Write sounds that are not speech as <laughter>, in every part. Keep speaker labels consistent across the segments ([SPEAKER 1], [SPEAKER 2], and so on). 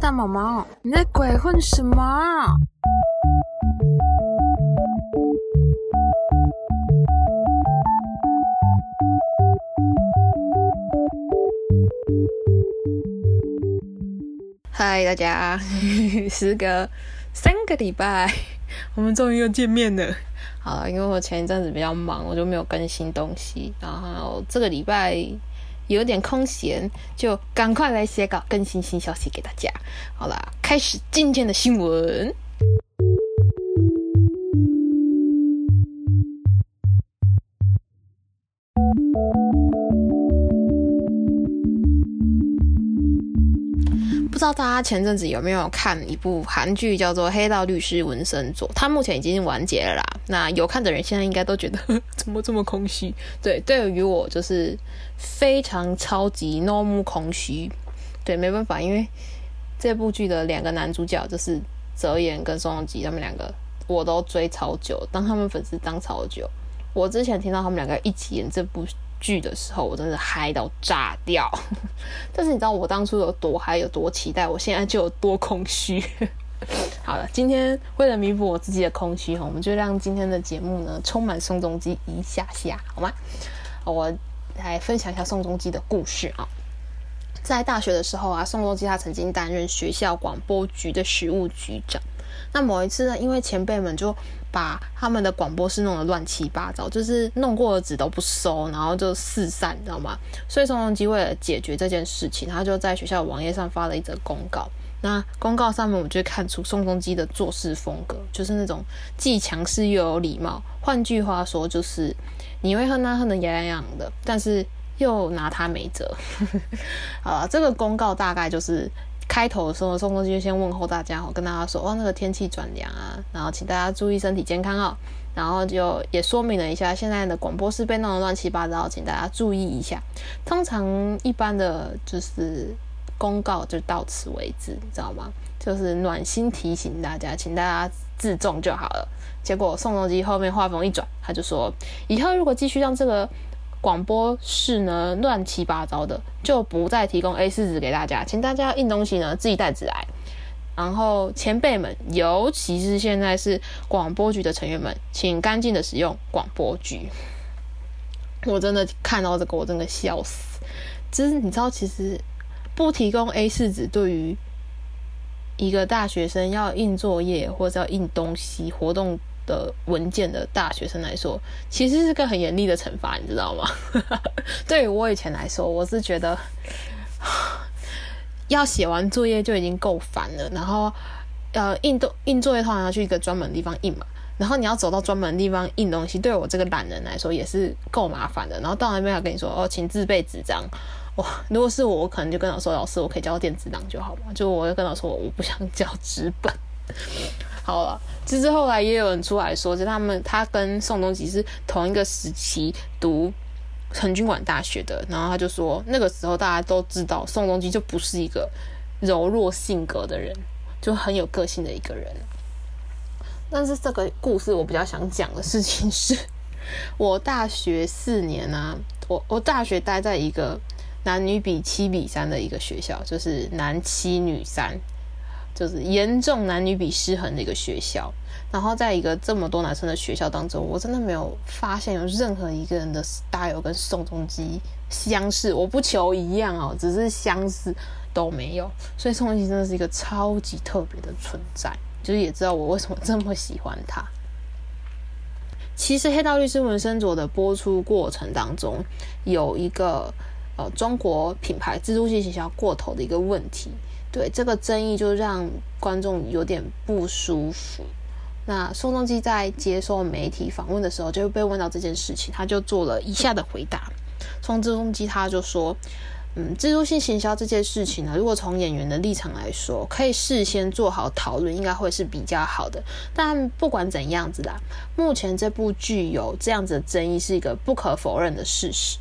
[SPEAKER 1] 大毛毛，你在鬼混什么？
[SPEAKER 2] 嗨，大家，<laughs> 时隔三个礼拜，我们终于又见面了。<laughs> 好，因为我前一阵子比较忙，我就没有更新东西，然后这个礼拜有点空闲，就赶快来写稿，更新新消息给大家。好啦，开始今天的新闻。不知道大家前阵子有没有看一部韩剧，叫做《黑道律师文森佐》，它目前已经完结了啦。那有看的人现在应该都觉得怎么这么空虚？对，对于我就是非常超级 normal 空虚。对，没办法，因为这部剧的两个男主角就是泽言跟宋仲基，他们两个我都追超久，当他们粉丝当超久。我之前听到他们两个一起演这部。剧的时候，我真的嗨到炸掉。<laughs> 但是你知道我当初有多嗨，有多期待，我现在就有多空虚。<laughs> 好了，今天为了弥补我自己的空虚，我们就让今天的节目呢充满宋仲基一下下，好吗？我来分享一下宋仲基的故事啊。在大学的时候啊，宋仲基他曾经担任学校广播局的实务局长。那某一次呢，因为前辈们就把他们的广播室弄得乱七八糟，就是弄过的纸都不收，然后就四散，你知道吗？所以宋仲基为了解决这件事情，他就在学校网页上发了一则公告。那公告上面，我就看出宋仲基的做事风格，就是那种既强势又有礼貌。换句话说，就是你会恨他恨得牙痒痒的，但是又拿他没辙。好了，这个公告大概就是。开头的时候，宋仲基就先问候大家，跟大家说：“哇，那个天气转凉啊，然后请大家注意身体健康哦。”然后就也说明了一下，现在的广播室被弄得乱七八糟，请大家注意一下。通常一般的就是公告就到此为止，你知道吗？就是暖心提醒大家，请大家自重就好了。结果宋仲基后面话锋一转，他就说：“以后如果继续让这个……”广播室呢乱七八糟的，就不再提供 A 四纸给大家，请大家印东西呢自己带纸来。然后前辈们，尤其是现在是广播局的成员们，请干净的使用广播局。我真的看到这个，我真的笑死。就是你知道，其实不提供 A 四纸，对于一个大学生要印作业或者要印东西活动。的文件的大学生来说，其实是个很严厉的惩罚，你知道吗？<laughs> 对于我以前来说，我是觉得 <sighs> 要写完作业就已经够烦了，然后呃印都印作业通常要去一个专门地方印嘛，然后你要走到专门地方印东西，对我这个懒人来说也是够麻烦的。然后到那边还跟你说哦，请自备纸张。哇，如果是我，我可能就跟老师说，老师我可以交电子档就好嘛，就我会跟老师说我不想交纸本。<laughs> 好了，其实后来也有人出来说，就他们他跟宋仲基是同一个时期读成均馆大学的，然后他就说那个时候大家都知道宋仲基就不是一个柔弱性格的人，就很有个性的一个人。但是这个故事我比较想讲的事情是，我大学四年啊，我我大学待在一个男女比七比三的一个学校，就是男七女三。就是严重男女比失衡的一个学校，然后在一个这么多男生的学校当中，我真的没有发现有任何一个人的 style 跟宋仲基相似。我不求一样哦，只是相似都没有。所以宋仲基真的是一个超级特别的存在，就是也知道我为什么这么喜欢他。其实《黑道律师文森佐》的播出过程当中，有一个呃中国品牌蜘蛛性营销过头的一个问题。对这个争议，就让观众有点不舒服。那宋仲基在接受媒体访问的时候，就被问到这件事情，他就做了以下的回答。宋仲基他就说：“嗯，自助性行销这件事情呢，如果从演员的立场来说，可以事先做好讨论，应该会是比较好的。但不管怎样子啦，目前这部剧有这样子的争议，是一个不可否认的事实。”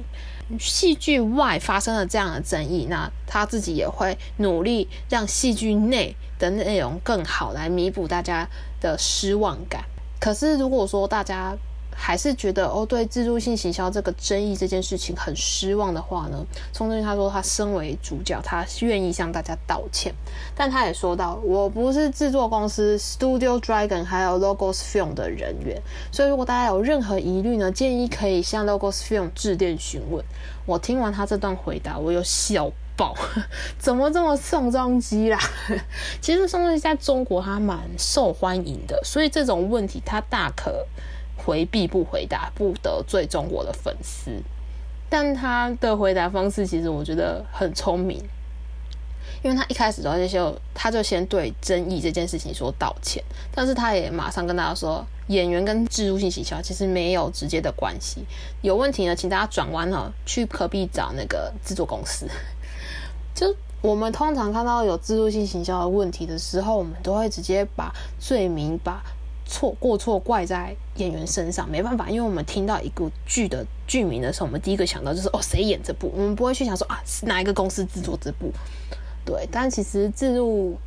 [SPEAKER 2] 戏剧外发生了这样的争议，那他自己也会努力让戏剧内的内容更好，来弥补大家的失望感。可是如果说大家还是觉得哦，对自助性行销这个争议这件事情很失望的话呢，宋仲基他说他身为主角，他愿意向大家道歉，但他也说到，我不是制作公司 Studio Dragon 还有 Logos Film 的人员，所以如果大家有任何疑虑呢，建议可以向 Logos Film 致电询问。我听完他这段回答，我有笑爆，<laughs> 怎么这么宋仲基啦？<laughs> 其实宋仲基在中国他蛮受欢迎的，所以这种问题他大可。回避不回答，不得罪中国的粉丝。但他的回答方式其实我觉得很聪明，因为他一开始的时候他就先对争议这件事情说道歉，但是他也马上跟大家说，演员跟制度性行销其实没有直接的关系。有问题呢，请大家转弯哈，去隔壁找那个制作公司。<laughs> 就我们通常看到有制度性行销的问题的时候，我们都会直接把罪名把。错过错怪在演员身上，没办法，因为我们听到一个剧的剧名的时候，我们第一个想到就是哦，谁演这部？我们不会去想说啊，是哪一个公司制作这部？对，但其实自入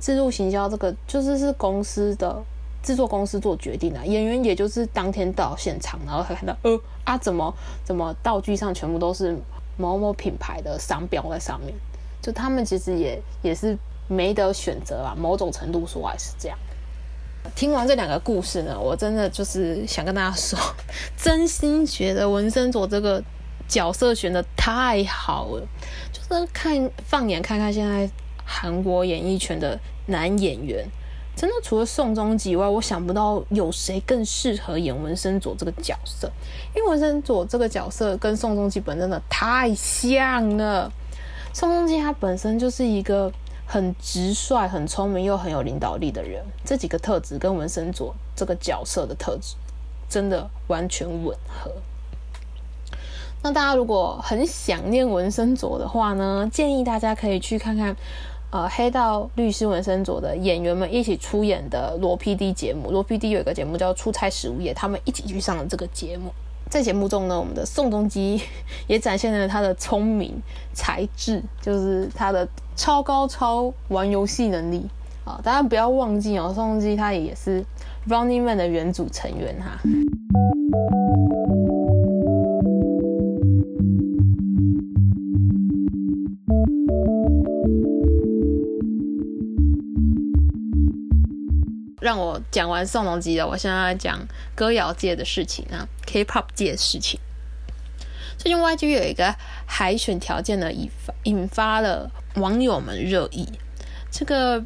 [SPEAKER 2] 自入行销这个就是是公司的制作公司做决定的，演员也就是当天到现场，然后才看到呃啊，怎么怎么道具上全部都是某某品牌的商标在上面，就他们其实也也是没得选择啊，某种程度说来是这样。听完这两个故事呢，我真的就是想跟大家说，<laughs> 真心觉得文森佐这个角色选的太好了。就是看放眼看看现在韩国演艺圈的男演员，真的除了宋仲基以外，我想不到有谁更适合演文森佐这个角色。因为文森佐这个角色跟宋仲基本真的太像了。宋仲基他本身就是一个。很直率、很聪明又很有领导力的人，这几个特质跟文森佐这个角色的特质真的完全吻合。那大家如果很想念文森佐的话呢，建议大家可以去看看呃《黑道律师文森佐》的演员们一起出演的罗 PD 节目。罗 PD 有一个节目叫《出差十五夜》，他们一起去上了这个节目。在节目中呢，我们的宋仲基 <laughs> 也展现了他的聪明才智，就是他的超高超玩游戏能力啊！大家不要忘记哦，宋仲基他也是 Running Man 的原组成员哈。让我讲完宋仲基的，我现在讲歌谣界的事情啊，K-pop 界的事情。最近 YG 有一个海选条件呢，引发引发了网友们热议。这个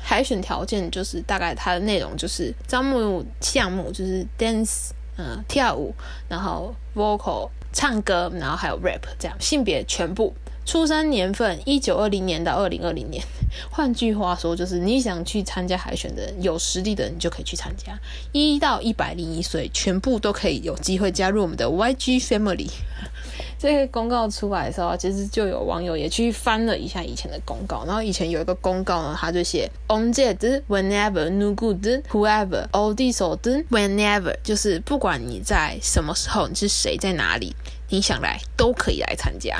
[SPEAKER 2] 海选条件就是大概它的内容就是招募项目就是 dance，嗯，跳舞，然后 vocal 唱歌，然后还有 rap 这样，性别全部。出生年份一九二零年到二零二零年，<laughs> 换句话说，就是你想去参加海选的人，有实力的人就可以去参加。一到一百零一岁，全部都可以有机会加入我们的 YG Family。<laughs> 这个公告出来的时候，其实就有网友也去翻了一下以前的公告，然后以前有一个公告呢，他就写 On j e whenever no good whoever all this or whenever，就是不管你在什么时候，你是谁在哪里，你想来都可以来参加。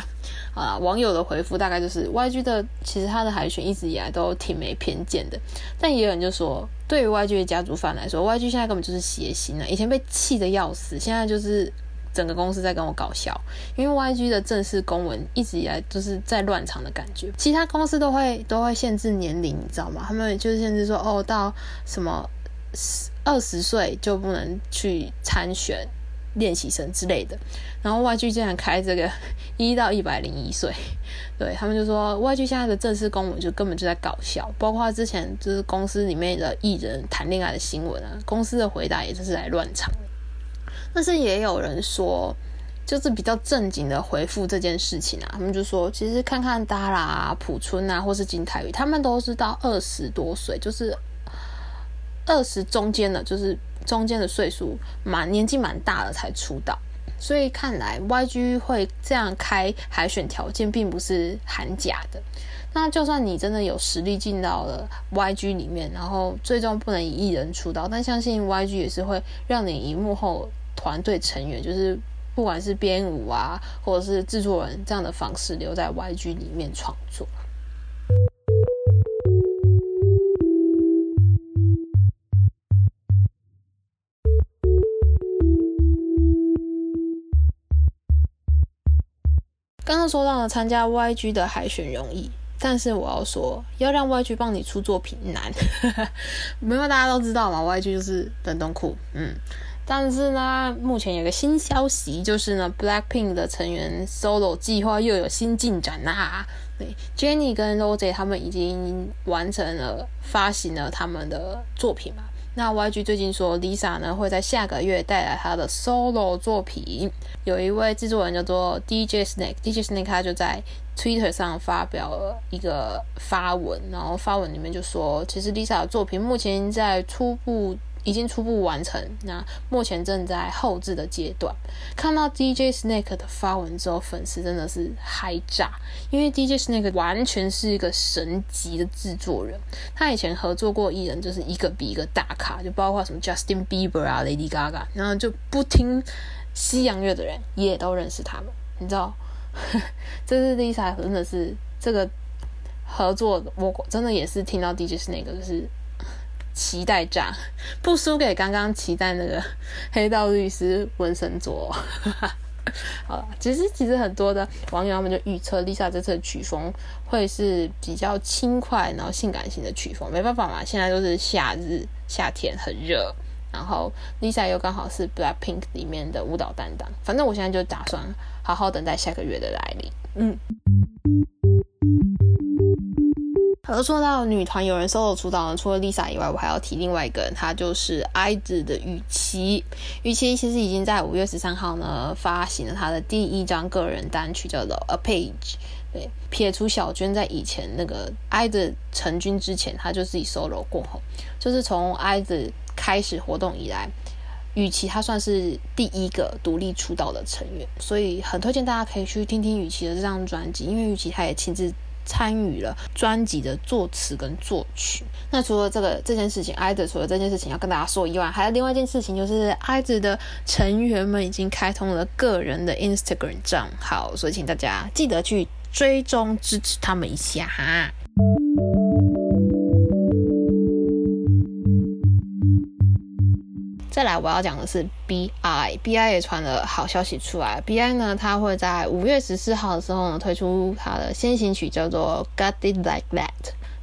[SPEAKER 2] 啊，网友的回复大概就是 YG 的，其实他的海选一直以来都挺没偏见的，但也有人就说，对于 YG 的家族饭来说，YG 现在根本就是邪心啊！以前被气的要死，现在就是整个公司在跟我搞笑，因为 YG 的正式公文一直以来就是在乱场的感觉，其他公司都会都会限制年龄，你知道吗？他们就是限制说，哦，到什么二十岁就不能去参选。练习生之类的，然后 YG 竟然开这个一到一百零一岁，对他们就说 YG 现在的正式公文就根本就在搞笑，包括之前就是公司里面的艺人谈恋爱的新闻啊，公司的回答也就是来乱唱。但是也有人说，就是比较正经的回复这件事情啊，他们就说其实看看 Dara 啊、朴春啊，或是金泰宇，他们都是到二十多岁，就是二十中间的，就是。中间的岁数蛮年纪蛮大了才出道，所以看来 YG 会这样开海选条件，并不是含假的。那就算你真的有实力进到了 YG 里面，然后最终不能以艺人出道，但相信 YG 也是会让你以幕后团队成员，就是不管是编舞啊，或者是制作人这样的方式留在 YG 里面创作。刚刚说到了参加 YG 的海选容易，但是我要说，要让 YG 帮你出作品难。<laughs> 没有大家都知道嘛，YG 就是冷冻库，嗯。但是呢，目前有个新消息，就是呢，Blackpink 的成员 solo 计划又有新进展啦。对，Jennie 跟 Rose 他们已经完成了发行了他们的作品嘛。那 YG 最近说，Lisa 呢会在下个月带来她的 solo 作品。有一位制作人叫做 DJ Snake，DJ Snake 他就在 Twitter 上发表了一个发文，然后发文里面就说，其实 Lisa 的作品目前在初步。已经初步完成，那目前正在后置的阶段。看到 DJ Snake 的发文之后，粉丝真的是嗨炸，因为 DJ Snake 完全是一个神级的制作人。他以前合作过艺人，就是一个比一个大咖，就包括什么 Justin Bieber 啊、Lady Gaga，然后就不听西洋乐的人也都认识他们。你知道，<laughs> 这是 Lisa 真的是这个合作，我真的也是听到 DJ Snake 就是。期待炸，不输给刚刚期待那个黑道律师文森佐。<laughs> 好了，其实其实很多的网友他们就预测 Lisa 这次的曲风会是比较轻快，然后性感型的曲风。没办法嘛，现在都是夏日，夏天很热，然后 Lisa 又刚好是 Blackpink 里面的舞蹈担当。反正我现在就打算好好等待下个月的来临。嗯。而说到女团有人 solo 出道呢，除了 Lisa 以外，我还要提另外一个人，她就是 IZ 的雨琦。雨琦其实已经在五月十三号呢发行了她的第一张个人单曲，叫做 A Page。对，撇除小娟在以前那个 IZ 成军之前，她就自己 solo 过后，就是从 IZ 开始活动以来，雨琦她算是第一个独立出道的成员，所以很推荐大家可以去听听雨琦的这张专辑，因为雨琦她也亲自。参与了专辑的作词跟作曲。那除了这个这件事情艾子除了这件事情要跟大家说以外，还有另外一件事情，就是艾子的成员们已经开通了个人的 Instagram 账号，所以请大家记得去追踪支持他们一下哈。再来，我要讲的是 B I，B I 也传了好消息出来。B I 呢，它会在五月十四号的时候呢推出它的先行曲，叫做《Got It Like That》，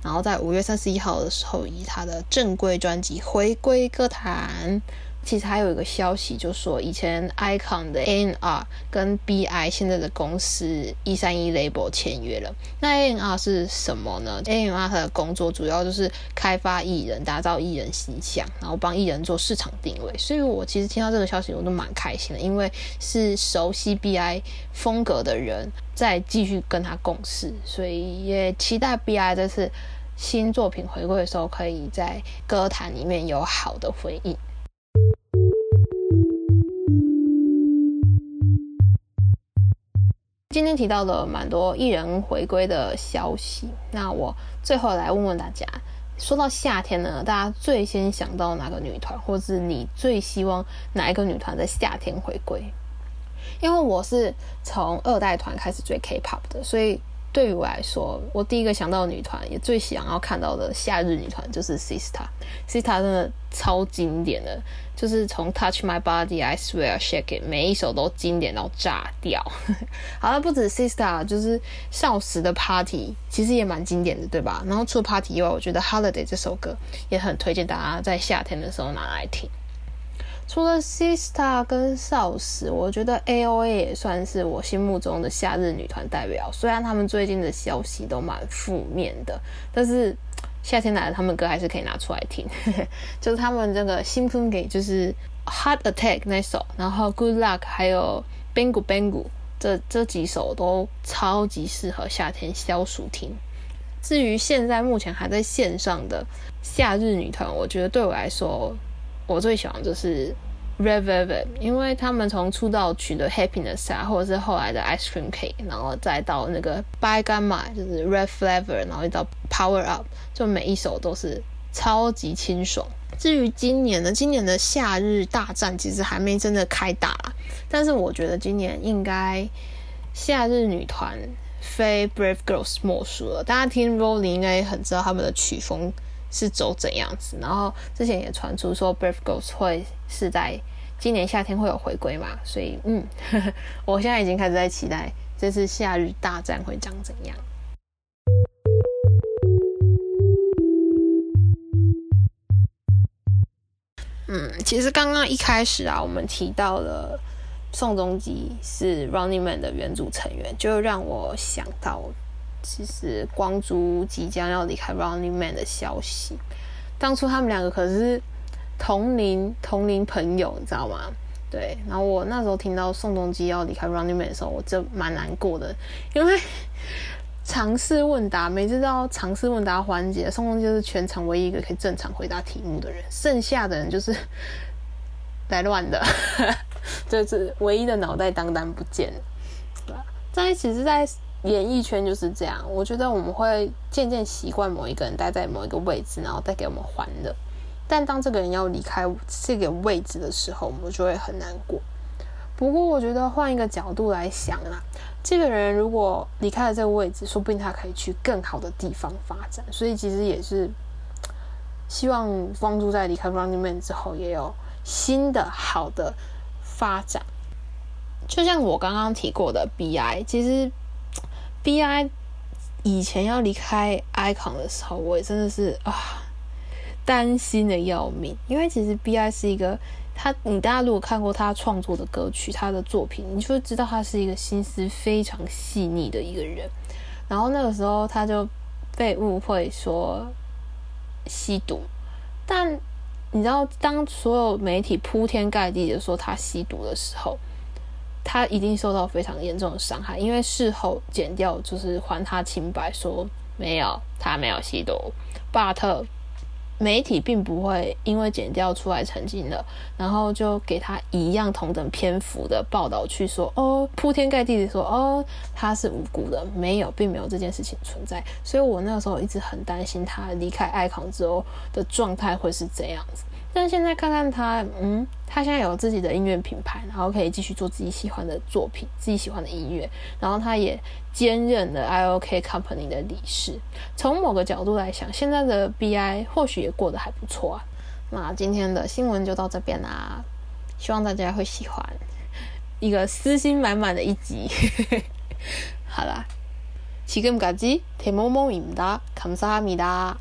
[SPEAKER 2] 然后在五月三十一号的时候以他的正规专辑回归歌坛。其实还有一个消息，就说以前 Icon 的 A&R 跟 BI 现在的公司一三一 Label 签约了。那 A&R 是什么呢？A&R 它的工作主要就是开发艺人、打造艺人形象，然后帮艺人做市场定位。所以我其实听到这个消息，我都蛮开心的，因为是熟悉 BI 风格的人在继续跟他共事，所以也期待 BI 这次新作品回归的时候，可以在歌坛里面有好的回应。今天提到了蛮多艺人回归的消息，那我最后来问问大家：说到夏天呢，大家最先想到哪个女团，或是你最希望哪一个女团在夏天回归？因为我是从二代团开始追 K-pop 的，所以。对于我来说，我第一个想到的女团，也最想要看到的夏日女团就是 Sista。Sista 真的超经典的，就是从 Touch My Body、I Swear、Shake It，每一首都经典到炸掉。<laughs> 好了，不止 Sista，就是少时的 Party，其实也蛮经典的，对吧？然后除了 Party 以外，我觉得 Holiday 这首歌也很推荐大家在夏天的时候拿来听。除了 Sista 跟少时，我觉得 A.O.A 也算是我心目中的夏日女团代表。虽然他们最近的消息都蛮负面的，但是夏天来了，他们歌还是可以拿出来听。<laughs> 就是他们这个新风给就是 Heart Attack 那首，然后 Good Luck 还有 Bangu Bangu 这这几首都超级适合夏天消暑听。至于现在目前还在线上的夏日女团，我觉得对我来说。我最喜欢就是 Red Velvet，因为他们从出道曲的 Happiness 啊，或者是后来的 Ice Cream Cake，然后再到那个 By Gamma，就是 Red Flavor，然后到 Power Up，就每一首都是超级清爽。至于今年呢，今年的夏日大战其实还没真的开打，但是我觉得今年应该夏日女团非 Brave Girls 莫属了。大家听 Rolling 应该也很知道他们的曲风。是走怎样子？然后之前也传出说 Brave Girls 会是在今年夏天会有回归嘛？所以嗯，<laughs> 我现在已经开始在期待这次夏日大战会长怎样。嗯，其实刚刚一开始啊，我们提到了宋仲基是 Running Man 的原组成员，就让我想到，其实光洙即将要离开 Running Man 的消息。当初他们两个可是同龄同龄朋友，你知道吗？对，然后我那时候听到宋仲基要离开 Running Man 的时候，我就蛮难过的，因为。尝试问答，每次到尝试问答环节，宋仲基是全场唯一一个可以正常回答题目的人，剩下的人就是来乱的，<laughs> 就是唯一的脑袋当当不见了，对吧？在其实，在演艺圈就是这样，我觉得我们会渐渐习惯某一个人待在某一个位置，然后再给我们欢乐，但当这个人要离开这个位置的时候，我们就会很难过。不过，我觉得换一个角度来想啦，这个人如果离开了这个位置，说不定他可以去更好的地方发展。所以，其实也是希望光洙在离开 Running Man 之后，也有新的好的发展。就像我刚刚提过的 BI，其实 BI 以前要离开 Icon 的时候，我也真的是啊担心的要命，因为其实 BI 是一个。他，你大家如果看过他创作的歌曲，他的作品，你就会知道他是一个心思非常细腻的一个人。然后那个时候他就被误会说吸毒，但你知道，当所有媒体铺天盖地的说他吸毒的时候，他一定受到非常严重的伤害，因为事后剪掉就是还他清白，说没有，他没有吸毒，巴特。媒体并不会因为剪掉出来澄清了，然后就给他一样同等篇幅的报道去说哦，铺天盖地的说哦，他是无辜的，没有，并没有这件事情存在。所以我那个时候一直很担心他离开爱康之后的状态会是怎样子。但现在看看他，嗯，他现在有自己的音乐品牌，然后可以继续做自己喜欢的作品，自己喜欢的音乐，然后他也兼任了 IOK Company 的理事。从某个角度来想，现在的 BI 或许也过得还不错啊。那今天的新闻就到这边啦，希望大家会喜欢一个私心满满的一集。<laughs> 好啦，지금까지대모모입니다감사합니다